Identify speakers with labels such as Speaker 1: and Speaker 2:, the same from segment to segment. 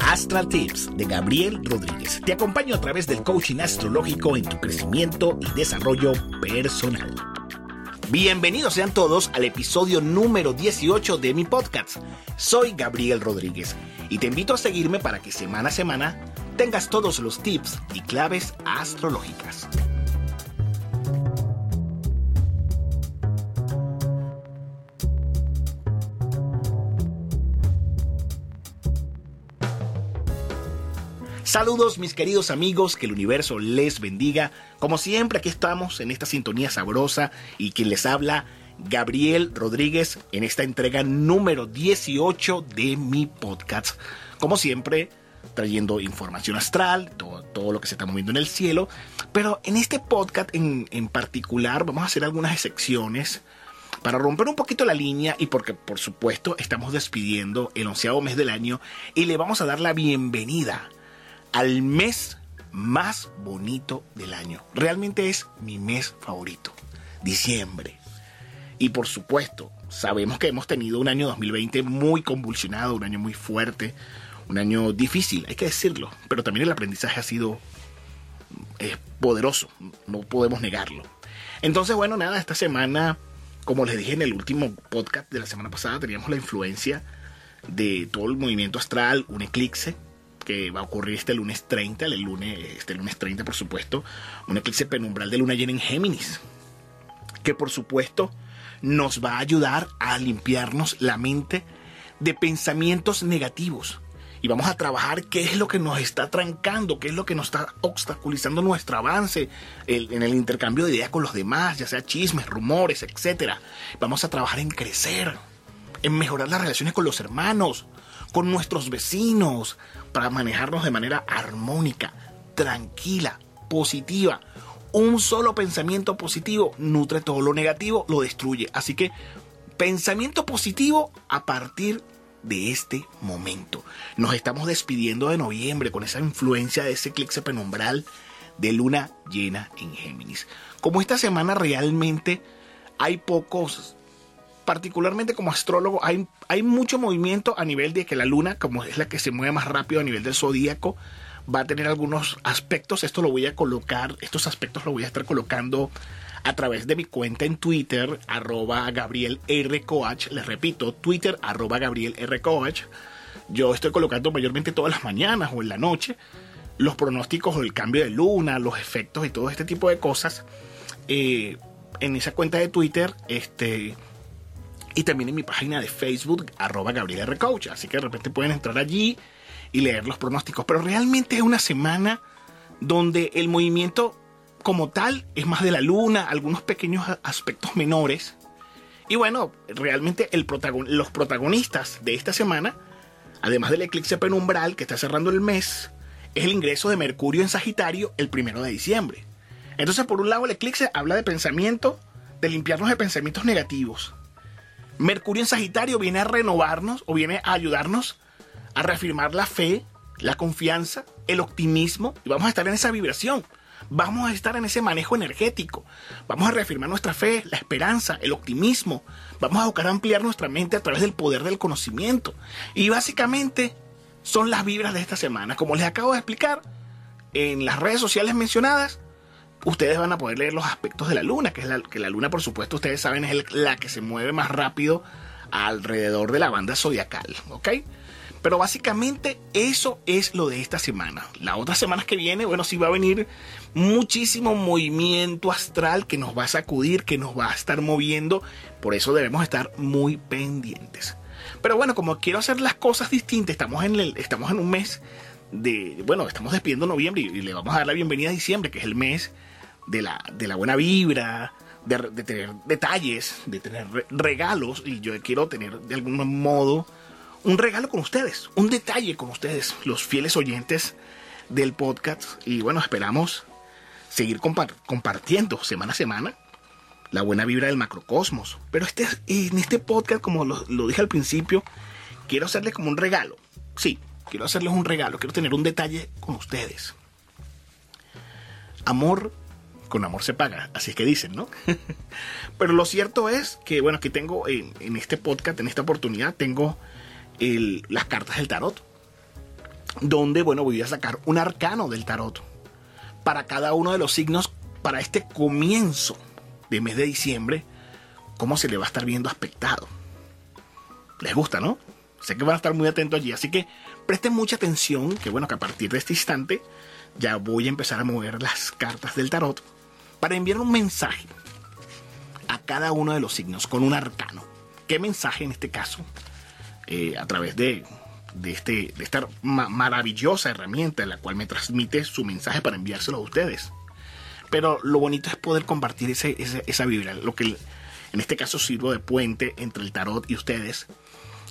Speaker 1: Astral Tips de Gabriel Rodríguez. Te acompaño a través del coaching astrológico en tu crecimiento y desarrollo personal. Bienvenidos sean todos al episodio número 18 de mi podcast. Soy Gabriel Rodríguez y te invito a seguirme para que semana a semana tengas todos los tips y claves astrológicas. Saludos mis queridos amigos, que el universo les bendiga. Como siempre aquí estamos en esta sintonía sabrosa y quien les habla, Gabriel Rodríguez, en esta entrega número 18 de mi podcast. Como siempre, trayendo información astral, todo, lo que se está moviendo en el cielo. Pero en este podcast en, en particular vamos a hacer algunas excepciones para romper un poquito la línea y porque por supuesto estamos despidiendo el onceavo mes del año y le vamos a dar la bienvenida al mes más bonito del año. Realmente es mi mes favorito, diciembre. Y por supuesto, sabemos que hemos tenido un año 2020 muy convulsionado, un año muy fuerte, un año difícil, hay que decirlo, pero también el aprendizaje ha sido eh, poderoso, no podemos negarlo. Entonces, bueno, nada, esta semana, como les dije en el último podcast de la semana pasada, teníamos la influencia de todo el movimiento astral, un eclipse, que va a ocurrir este lunes 30, el lunes, este lunes 30 por supuesto, un eclipse penumbral de luna llena en Géminis, que por supuesto nos va a ayudar a limpiarnos la mente de pensamientos negativos. Y vamos a trabajar qué es lo que nos está trancando, qué es lo que nos está obstaculizando nuestro avance en el intercambio de ideas con los demás, ya sea chismes, rumores, etc. Vamos a trabajar en crecer, en mejorar las relaciones con los hermanos, con nuestros vecinos, para manejarnos de manera armónica, tranquila, positiva. Un solo pensamiento positivo nutre todo lo negativo, lo destruye. Así que pensamiento positivo a partir de este momento. Nos estamos despidiendo de noviembre con esa influencia de ese eclipse penumbral de luna llena en Géminis. Como esta semana realmente hay pocos particularmente como astrólogo, hay, hay mucho movimiento a nivel de que la luna, como es la que se mueve más rápido a nivel del zodíaco, va a tener algunos aspectos. Esto lo voy a colocar, estos aspectos lo voy a estar colocando a través de mi cuenta en Twitter, arroba Gabriel. Les repito, Twitter, arroba Gabriel R. Yo estoy colocando mayormente todas las mañanas o en la noche los pronósticos del cambio de luna, los efectos y todo este tipo de cosas. Eh, en esa cuenta de Twitter, este y también en mi página de Facebook, arroba Gabriel R. Así que de repente pueden entrar allí y leer los pronósticos. Pero realmente es una semana donde el movimiento como tal es más de la luna, algunos pequeños aspectos menores. Y bueno, realmente el los protagonistas de esta semana, además del eclipse penumbral que está cerrando el mes, es el ingreso de Mercurio en Sagitario el primero de diciembre. Entonces, por un lado, el eclipse habla de pensamiento, de limpiarnos de pensamientos negativos Mercurio en Sagitario viene a renovarnos o viene a ayudarnos a reafirmar la fe, la confianza, el optimismo y vamos a estar en esa vibración. Vamos a estar en ese manejo energético. Vamos a reafirmar nuestra fe, la esperanza, el optimismo. Vamos a buscar ampliar nuestra mente a través del poder del conocimiento. Y básicamente son las vibras de esta semana. Como les acabo de explicar en las redes sociales mencionadas, ustedes van a poder leer los aspectos de la luna, que es la, que la luna, por supuesto, ustedes saben, es la que se mueve más rápido alrededor de la banda zodiacal, ¿ok? Pero básicamente eso es lo de esta semana. La otra semana que viene, bueno, sí va a venir muchísimo movimiento astral que nos va a sacudir, que nos va a estar moviendo. Por eso debemos estar muy pendientes. Pero bueno, como quiero hacer las cosas distintas, estamos en, estamos en un mes de, bueno, estamos despidiendo noviembre y, y le vamos a dar la bienvenida a diciembre, que es el mes de la, de la buena vibra, de, tener detalles, de tener regalos. Y yo quiero tener de algún modo un regalo con ustedes, un detalle con ustedes, los fieles oyentes del podcast. Y bueno, esperamos seguir compartiendo semana a semana la buena vibra del macrocosmos. Pero este, en este podcast, como lo, lo dije al principio, quiero hacerles como un regalo. Sí, quiero hacerles un regalo, quiero tener un detalle con ustedes. Amor con amor se paga, así es que dicen, ¿no? Pero lo cierto es que, bueno, aquí tengo en, este podcast, en esta oportunidad, tengo las cartas del tarot. Donde, bueno, voy a sacar un arcano del tarot para cada uno de los signos para este comienzo de mes de diciembre, cómo se le va a estar viendo aspectado. Les gusta, ¿no? Sé que van a estar muy atentos allí, así que presten mucha atención, que bueno, que a partir de este instante ya voy a empezar a mover las cartas del tarot para enviar un mensaje a cada uno de los signos con un arcano. ¿Qué mensaje en este caso? Eh, a través de, de, este, de esta maravillosa herramienta en la cual me transmite su mensaje para enviárselo a ustedes. Pero lo bonito es poder compartir ese, esa vibra, lo que en este caso sirvo de puente entre el tarot y ustedes,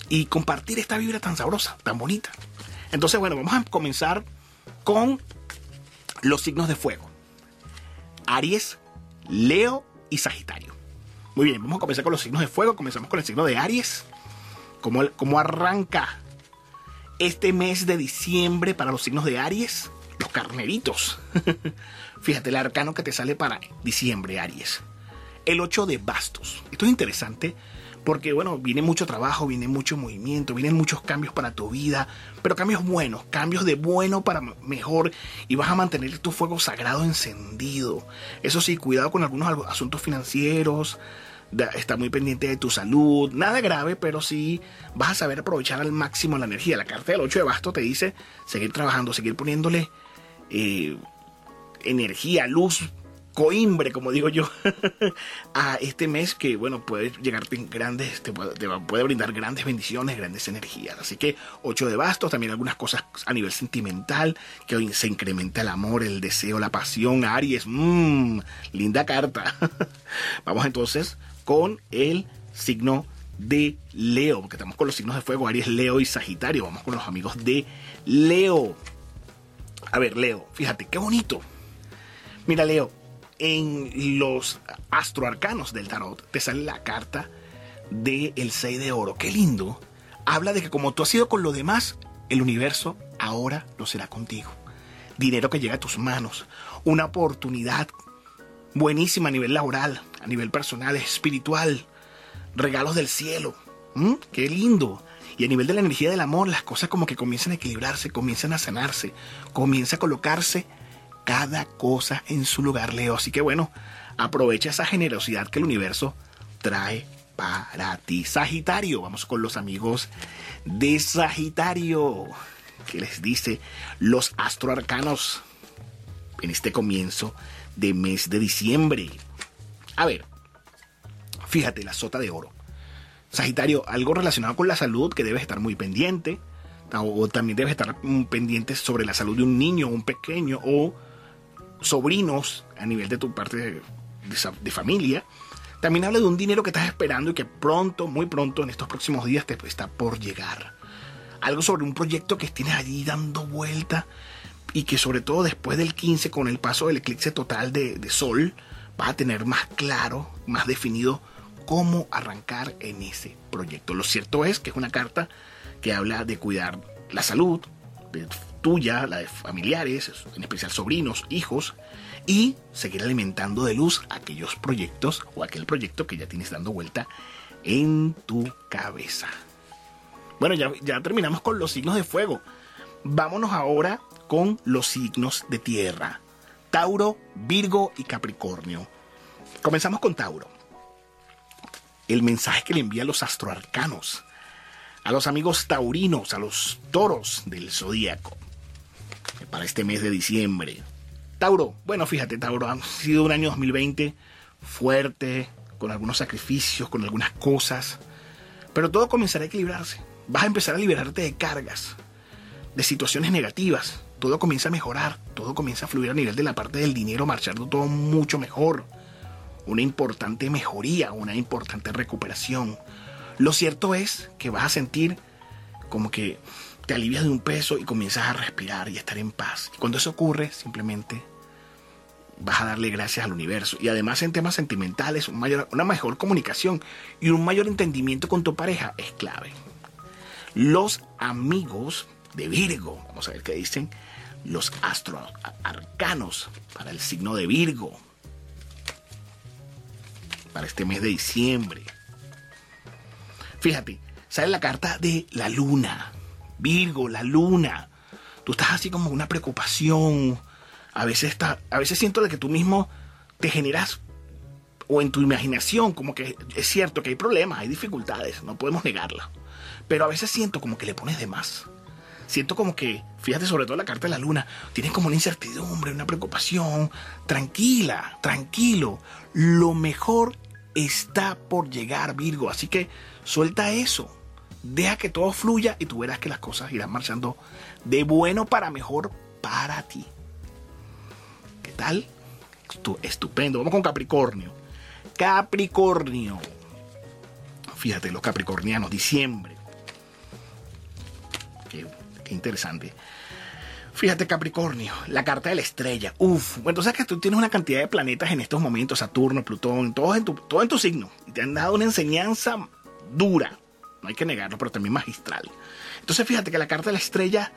Speaker 1: y compartir esta vibra tan sabrosa, tan bonita. Entonces, bueno, vamos a comenzar con los signos de fuego. Aries, Leo y Sagitario. Muy bien, vamos a comenzar con los signos de fuego. Comenzamos con el signo de Aries. ¿Cómo, cómo arranca este mes de diciembre para los signos de Aries? Los carneritos. Fíjate el arcano que te sale para diciembre, Aries. El 8 de bastos. Esto es interesante porque bueno, viene mucho trabajo, viene mucho movimiento, vienen muchos cambios para tu vida, pero cambios buenos, cambios de bueno para mejor y vas a mantener tu fuego sagrado encendido. Eso sí, cuidado con algunos asuntos financieros, está muy pendiente de tu salud, nada grave, pero sí vas a saber aprovechar al máximo la energía. La carta del 8 de basto te dice seguir trabajando, seguir poniéndole eh, energía, luz coimbre, como digo yo, a este mes que, bueno, puede llegarte en grandes, te puede, brindar grandes bendiciones, grandes energías. Así que 8 de bastos, también algunas cosas a nivel sentimental, que hoy se incrementa el amor, el deseo, la pasión. Aries, mmm, linda carta. Vamos entonces con el signo de Leo, porque estamos con los signos de fuego, Aries, Leo y Sagitario. Vamos con los amigos de Leo. A ver, Leo, fíjate, qué bonito. Mira, Leo, en los astroarcanos del tarot te sale la carta del el 6 de oro. Qué lindo. Habla de que como tú has sido con lo demás, el universo ahora lo será contigo. Dinero que llega a tus manos. Una oportunidad buenísima a nivel laboral, a nivel personal, espiritual. Regalos del cielo. ¿Mm? Qué lindo. Y a nivel de la energía del amor, las cosas como que comienzan a equilibrarse, comienzan a sanarse, comienza a colocarse cada cosa en su lugar, Leo. Así que bueno, aprovecha esa generosidad que el universo trae para ti. Sagitario, vamos con los amigos de Sagitario. que les dice los astroarcanos en este comienzo de mes de diciembre? A ver, fíjate, la sota de oro. Sagitario, algo relacionado con la salud que debes estar muy pendiente. O también debes estar pendiente sobre la salud de un niño, un pequeño, o sobrinos a nivel de tu parte de, familia. También habla de un dinero que estás esperando y que pronto, muy pronto, en estos próximos días te está por llegar. Algo sobre un proyecto que tienes allí dando vuelta y que sobre todo después del 15 con el paso del eclipse total de, de sol vas a tener más claro, más definido cómo arrancar en ese proyecto. Lo cierto es que es una carta que habla de cuidar la salud, de tuya, la de familiares, en especial sobrinos, hijos, y seguir alimentando de luz aquellos proyectos o aquel proyecto que ya tienes dando vuelta en tu cabeza. Bueno, ya, ya terminamos con los signos de fuego. Vámonos ahora con los signos de tierra. Tauro, Virgo y Capricornio. Comenzamos con Tauro. El mensaje que le envía a los astroarcanos, a los amigos taurinos, a los toros del zodíaco para este mes de diciembre. Tauro, bueno, fíjate, Tauro, ha sido un año 2020 fuerte, con algunos sacrificios, con algunas cosas, pero todo comenzará a equilibrarse. Vas a empezar a liberarte de cargas, de situaciones negativas. Todo comienza a mejorar, todo comienza a fluir a nivel de la parte del dinero, marchando todo mucho mejor. Una importante mejoría, una importante recuperación. Lo cierto es que vas a sentir como que te alivias de un peso y comienzas a respirar y a estar en paz. Y cuando eso ocurre, simplemente vas a darle gracias al universo. Y además en temas sentimentales, una mayor comunicación y un mayor entendimiento con tu pareja es clave. Los amigos de Virgo, vamos a ver qué dicen los astros arcanos para el signo de Virgo, para este mes de diciembre. Fíjate, sale la carta de la luna. Virgo, la luna. Tú estás así como una preocupación. A veces, está, a veces siento de que tú mismo te generas o en tu imaginación como que es cierto que hay problemas, hay dificultades, no podemos negarla. Pero a veces siento como que le pones de más. Siento como que, fíjate sobre todo la carta de la luna, tienes como una incertidumbre, una preocupación. Tranquila, tranquilo. Lo mejor está por llegar, Virgo. Así que suelta eso. Deja que todo fluya y tú verás que las cosas irán marchando de bueno para mejor para ti. ¿Qué tal? Estupendo. Vamos con Capricornio. Capricornio. Fíjate, los capricornianos, diciembre. Qué, interesante. Fíjate, Capricornio, la carta de la estrella. Uf, entonces que tú tienes una cantidad de planetas en estos momentos, Saturno, Plutón, todos en tu, todo en tu signo. Y te han dado una enseñanza dura. No hay que negarlo, pero también magistral. Entonces fíjate que la carta de la estrella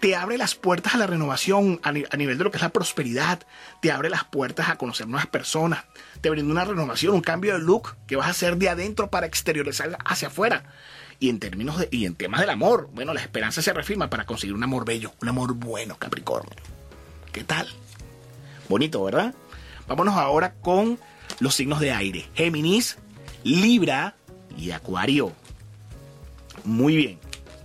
Speaker 1: te abre las puertas a la renovación a, nivel de lo que es la prosperidad, te abre las puertas a conocer nuevas personas, te brinda una renovación, un cambio de look que vas a hacer de adentro para exteriorizar hacia afuera. Y en términos de, y en temas del amor, bueno, la esperanza se refirma para conseguir un amor bello, un amor bueno, Capricornio. ¿Qué tal? Bonito, ¿verdad? Vámonos ahora con los signos de aire. Géminis, Libra y Acuario. Muy bien.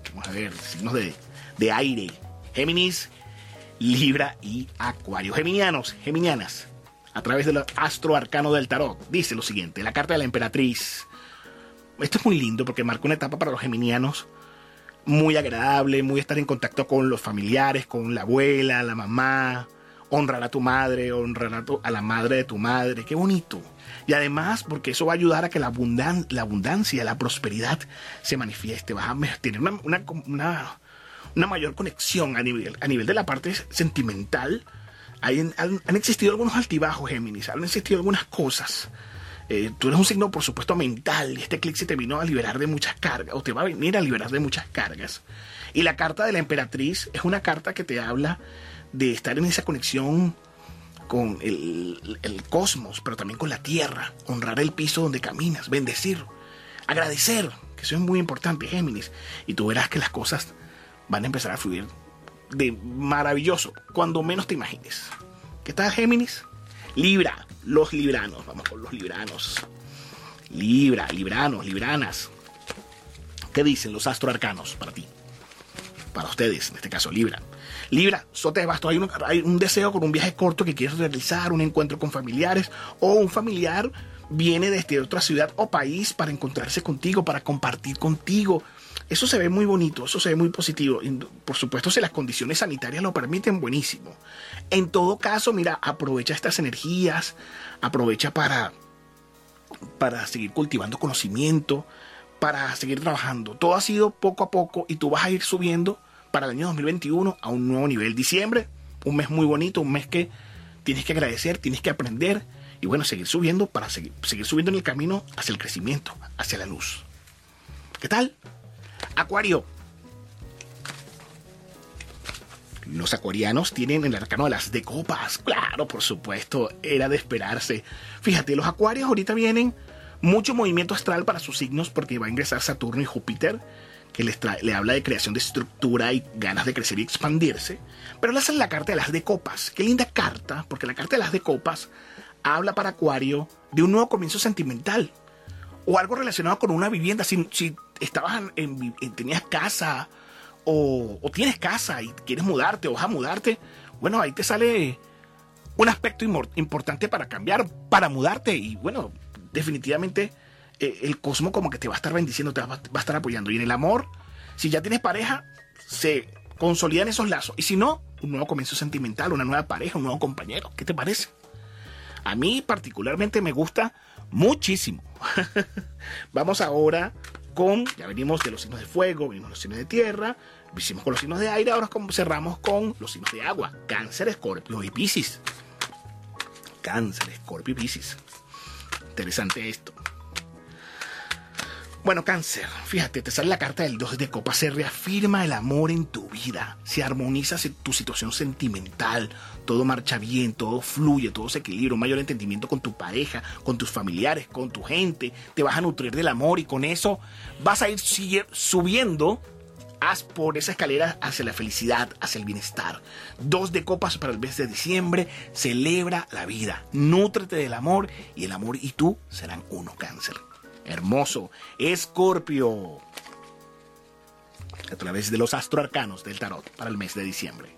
Speaker 1: Vamos a ver, signos de, de aire. Géminis, Libra y Acuario. Geminianos, geminianas, a través del astro arcano del tarot, dice lo siguiente, la carta de la emperatriz. Esto es muy lindo porque marca una etapa para los geminianos muy agradable, muy estar en contacto con los familiares, con la abuela, la mamá, honrar a tu madre, honrar a, a la madre de tu madre, qué bonito. Y además, porque eso va a ayudar a que la, abundancia, la prosperidad se manifieste, vas a tener una mayor conexión a nivel, a nivel de la parte sentimental. Hay, han, existido algunos altibajos, Géminis, han existido algunas cosas. Eh, tú eres un signo, por supuesto, mental, y este clic se te vino a liberar de muchas cargas, o te va a venir a liberar de muchas cargas. Y la carta de la emperatriz es una carta que te habla de estar en esa conexión con el, el, cosmos, pero también con la tierra, honrar el piso donde caminas, bendecir, agradecer, que eso es muy importante, Géminis. Y tú verás que las cosas van a empezar a fluir de maravilloso, cuando menos te imagines. ¿Qué tal, Géminis? Libra, los libranos, vamos con los libranos. Libra, libranos, libranas. ¿Qué dicen los astroarcanos para ti? Para ustedes, en este caso, Libra. Libra, sote de basto, hay un, hay un deseo con un viaje corto que quieres realizar, un encuentro con familiares o un familiar viene desde otra ciudad o país para encontrarse contigo, para compartir contigo, eso se ve muy bonito, eso se ve muy positivo. por supuesto, si las condiciones sanitarias lo permiten, buenísimo. En todo caso, mira, aprovecha estas energías, aprovecha para, para seguir cultivando conocimiento, para seguir trabajando. Todo ha sido poco a poco y tú vas a ir subiendo para el año 2021 a un nuevo nivel. Diciembre, un mes muy bonito, un mes que tienes que agradecer, tienes que aprender y bueno, seguir subiendo para seguir, seguir subiendo en el camino hacia el crecimiento, hacia la luz. ¿Qué tal? Acuario. Los acuarianos tienen el arcano de las de copas. Claro, por supuesto, era de esperarse. Fíjate, los acuarios ahorita vienen mucho movimiento astral para sus signos porque va a ingresar Saturno y Júpiter, que les le habla de creación de estructura y ganas de crecer y expandirse. Pero le hacen la carta de las de copas. Qué linda carta, porque la carta de las de copas habla para Acuario de un nuevo comienzo sentimental o algo relacionado con una vivienda. Si, si estabas en, tenías casa o, tienes casa y quieres mudarte o vas a mudarte, bueno, ahí te sale un aspecto importante para cambiar, para mudarte y bueno, definitivamente eh, el cosmos como que te va a estar bendiciendo, te va, a estar apoyando. Y en el amor, si ya tienes pareja, se consolidan esos lazos. Y si no, un nuevo comienzo sentimental, una nueva pareja, un nuevo compañero. ¿Qué te parece? A mí particularmente me gusta muchísimo. Vamos ahora con, ya venimos de los signos de fuego, venimos los signos de tierra, hicimos con los signos de aire, ahora cerramos con los signos de agua, cáncer, escorpio y piscis. Cáncer, escorpio y piscis. Interesante esto. Bueno, cáncer, fíjate, te sale la carta del 2 de copa, se reafirma el amor en tu vida, se armoniza tu situación sentimental, todo marcha bien, todo fluye, todo se equilibra, un mayor entendimiento con tu pareja, con tus familiares, con tu gente, te vas a nutrir del amor y con eso vas a ir subiendo por esa escalera hacia la felicidad, hacia el bienestar. Dos de copas para el mes de diciembre, celebra la vida, nútrete del amor y el amor y tú serán uno cáncer. Hermoso. Escorpio. A través de los astroarcanos del tarot para el mes de diciembre.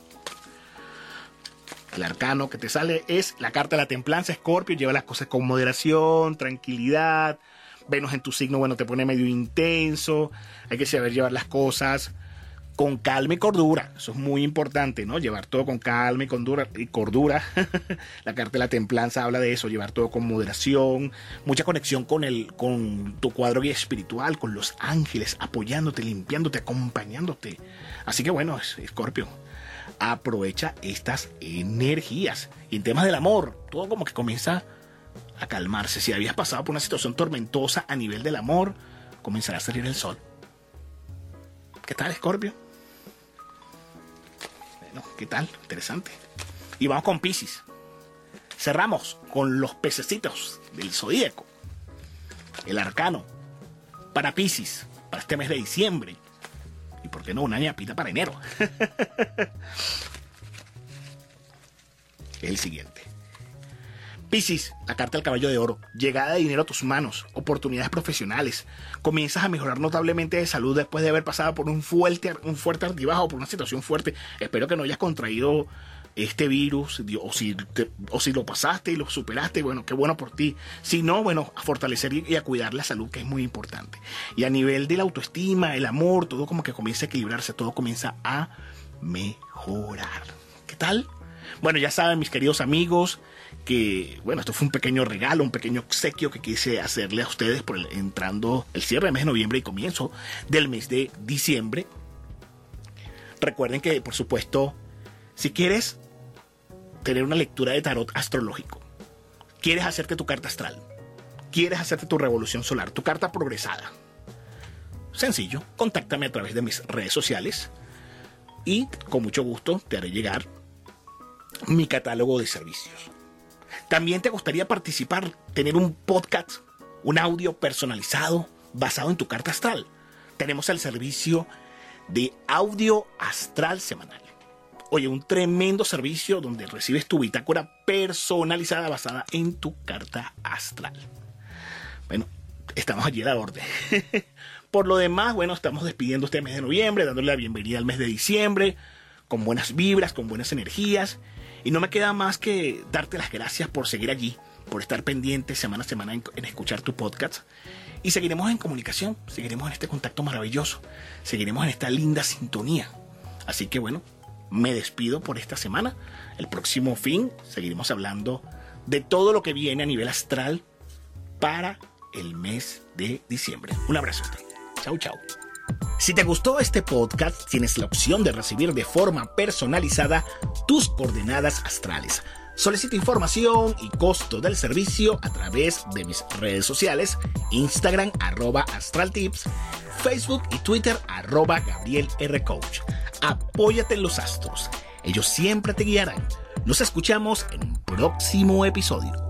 Speaker 1: El arcano que te sale es la carta de la templanza. Escorpio lleva las cosas con moderación, tranquilidad. Venus en tu signo, bueno, te pone medio intenso. Hay que saber llevar las cosas con calma y cordura. Eso es muy importante, ¿no? Llevar todo con calma y cordura. Y cordura. la carta de la templanza habla de eso, llevar todo con moderación, mucha conexión con, el, con tu cuadro guía espiritual, con los ángeles, apoyándote, limpiándote, acompañándote. Así que bueno, Escorpio, aprovecha estas energías. Y en temas del amor, todo como que comienza a calmarse. Si habías pasado por una situación tormentosa a nivel del amor, comenzará a salir el sol. ¿Qué tal, ¿qué tal? Interesante. Y vamos con Pisces. Cerramos con los pececitos del zodíaco. El arcano. Para Pisces, para este mes de diciembre. Y por qué no una ñapita para enero. el siguiente. Piscis, la carta del caballo de oro, llegada de dinero a tus manos, oportunidades profesionales. Comienzas a mejorar notablemente de salud después de haber pasado por un fuerte, un fuerte altibajo, por una situación fuerte. Espero que no hayas contraído este virus, o si, o si lo pasaste y lo superaste, bueno, qué bueno por ti. Si no, bueno, a fortalecer y a cuidar la salud, que es muy importante. Y a nivel de la autoestima, el amor, todo como que comienza a equilibrarse, todo comienza a mejorar. ¿Qué tal? Bueno, ya saben, mis queridos amigos, que, bueno, esto fue un pequeño regalo, un pequeño obsequio que quise hacerle a ustedes por entrando el cierre del mes de noviembre y comienzo del mes de diciembre. Recuerden que, por supuesto, si quieres tener una lectura de tarot astrológico, quieres hacerte tu carta astral, quieres hacerte tu revolución solar, tu carta progresada, sencillo, contáctame a través de mis redes sociales y con mucho gusto te haré llegar mi catálogo de servicios. También te gustaría participar, tener un podcast, un audio personalizado basado en tu carta astral. Tenemos el servicio de audio astral semanal. Oye, un tremendo servicio donde recibes tu bitácora personalizada basada en tu carta astral. Bueno, estamos allí a la orden. Por lo demás, bueno, estamos despidiendo este mes de noviembre, dándole la bienvenida al mes de diciembre, con buenas vibras, con buenas energías y no me queda más que darte las gracias por seguir allí, por estar pendiente semana a semana en, escuchar tu podcast. Y seguiremos en comunicación, seguiremos en este contacto maravilloso, seguiremos en esta linda sintonía. Así que bueno, me despido por esta semana. El próximo fin seguiremos hablando de todo lo que viene a nivel astral para el mes de diciembre. Un abrazo a usted. Si te gustó este podcast, tienes la opción de recibir de forma personalizada tus coordenadas astrales. Solicita información y costo del servicio a través de mis redes sociales, Instagram arroba astraltips, Facebook y Twitter arroba Gabriel R. Coach. Apóyate en los astros, ellos siempre te guiarán. Nos escuchamos en un próximo episodio.